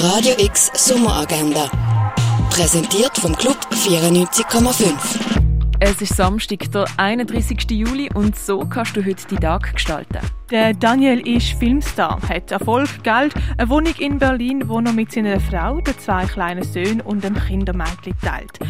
Radio X Sommeragenda. Präsentiert vom Club 94,5. Es ist Samstag, der 31. Juli und so kannst du heute die Tag gestalten. Der Daniel ist Filmstar, hat Erfolg, Geld, eine Wohnung in Berlin, wo er mit seiner Frau, den zwei kleinen Söhnen und einem Kindermädchen teilt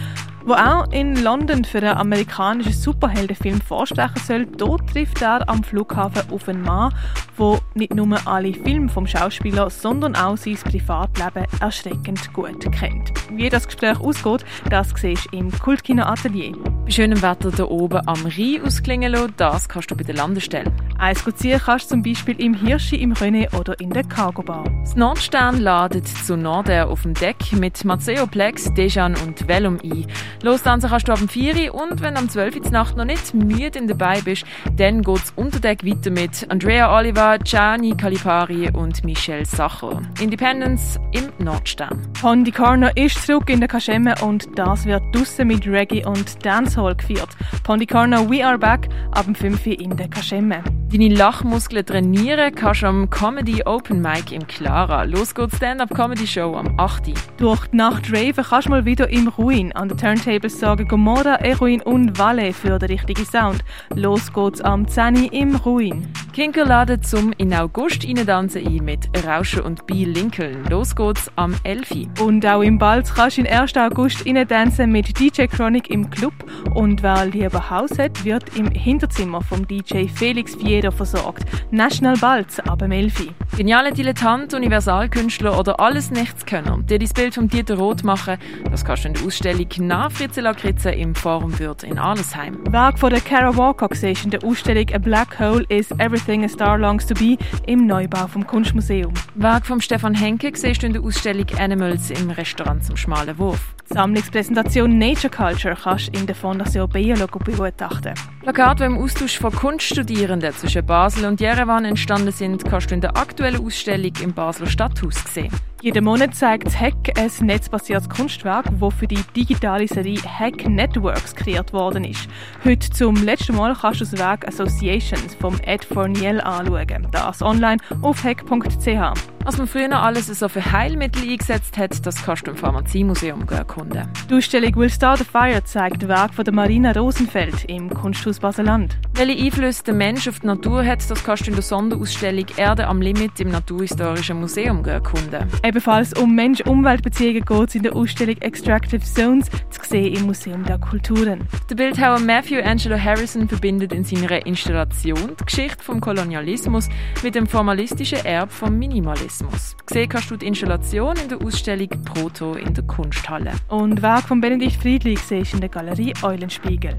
wo auch in London für einen amerikanischen Superheldenfilm vorsprechen soll. Dort trifft er am Flughafen auf einen Mann, der nicht nur alle Filme vom Schauspieler, sondern auch sein Privatleben erschreckend gut kennt. Wie das Gespräch ausgeht, das siehst du im Kultkino Atelier. Bei schönem Wetter hier oben am Rhein ausklingen lassen, das kannst du bei der Landestelle. Eins ziehen kannst du zum Beispiel im Hirschi, im René oder in der Cargo Bar. Das Nordstern ladet zu Norden auf dem Deck mit Maceo Plex, Dejan und Velum ein. Lostanzen kannst du ab dem 4 und wenn du am 12 Uhr Nacht noch nicht müde dabei bist, dann geht es unter Deck weiter mit Andrea Oliver, Gianni Calipari und Michelle Sacher. Independence im Nordstern. Pondi Corner ist zurück in der Kaschemme und das wird draussen mit Reggae und Dancehall geführt. Pondi Corner We Are Back ab dem 5 in der Kaschemme. Deine Lachmuskeln trainieren kannst du am Comedy Open Mic im Clara. Los geht's Stand-Up Comedy Show am 8. Durch die Nacht Raven kannst du mal wieder im Ruin an der Turntables sagen Gomorra, Eruin und Valle für den richtigen Sound. Los geht's am 10 im Ruin. Kinker laden zum in August reindanzen ein mit Rauschen und B. Lincoln. Los geht's am 11. Und auch im Balz kannst du im 1. August reindanzen mit DJ Chronic im Club. Und wer lieber Haus hat, wird im Hinterzimmer vom DJ Felix Fier jeder versorgt. National Balz ab dem Elfi. Geniale Dilettant, Universalkünstler oder alles Nichtskönner, die das Bild von Dieter Roth machen, das kannst du in der Ausstellung nach Fritze Lakritze im Forum Würth in Arlesheim. Werk von der Kara Walker siehst in der Ausstellung A Black Hole is Everything a Star Longs to Be im Neubau vom Kunstmuseum. Werk von Stefan Henke siehst du in der Ausstellung Animals im Restaurant zum Schmalen Wurf. Sammlungspräsentation Nature Culture kannst du in der Fondation Biologo begutachten. Plakate, die im Austausch von Kunststudierenden zwischen Basel und Jerewan entstanden sind, kannst du in der aktuellen Ausstellung im Basler Stadthaus sehen. Jeden Monat zeigt Hack ein netzbasiertes Kunstwerk, das für die digitale Serie Hack Networks kreiert worden ist. Heute zum letzten Mal kannst du das Werk Associations vom Ed Fourniel anschauen. Das online auf hack.ch. Was man früher alles so für Heilmittel eingesetzt hat, das kannst du im Pharmaziemuseum erkunden. Die Ausstellung Will Start a Fire zeigt Werk von der Marina Rosenfeld im Kunsthaus Baseland. Welche Einflüsse der Mensch auf die Natur hat, das kannst du in der Sonderausstellung Erde am Limit im Naturhistorischen Museum erkunden. Ebenfalls um Mensch-Umwelt-Beziehungen geht es in der Ausstellung Extractive Zones, zu sehen im Museum der Kulturen. Der Bildhauer Matthew Angelo Harrison verbindet in seiner Installation die Geschichte vom Kolonialismus mit dem formalistischen Erb vom Minimalismus. Minimalismus. Gesehen kannst du die Installation in der Ausstellung Proto in der Kunsthalle. Und Werk von Benedikt Friedli siehst in der Galerie Eulenspiegel.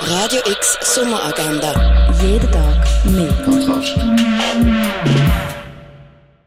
Radio X Sommeragenda. Jeden Tag mehr. Kontrast.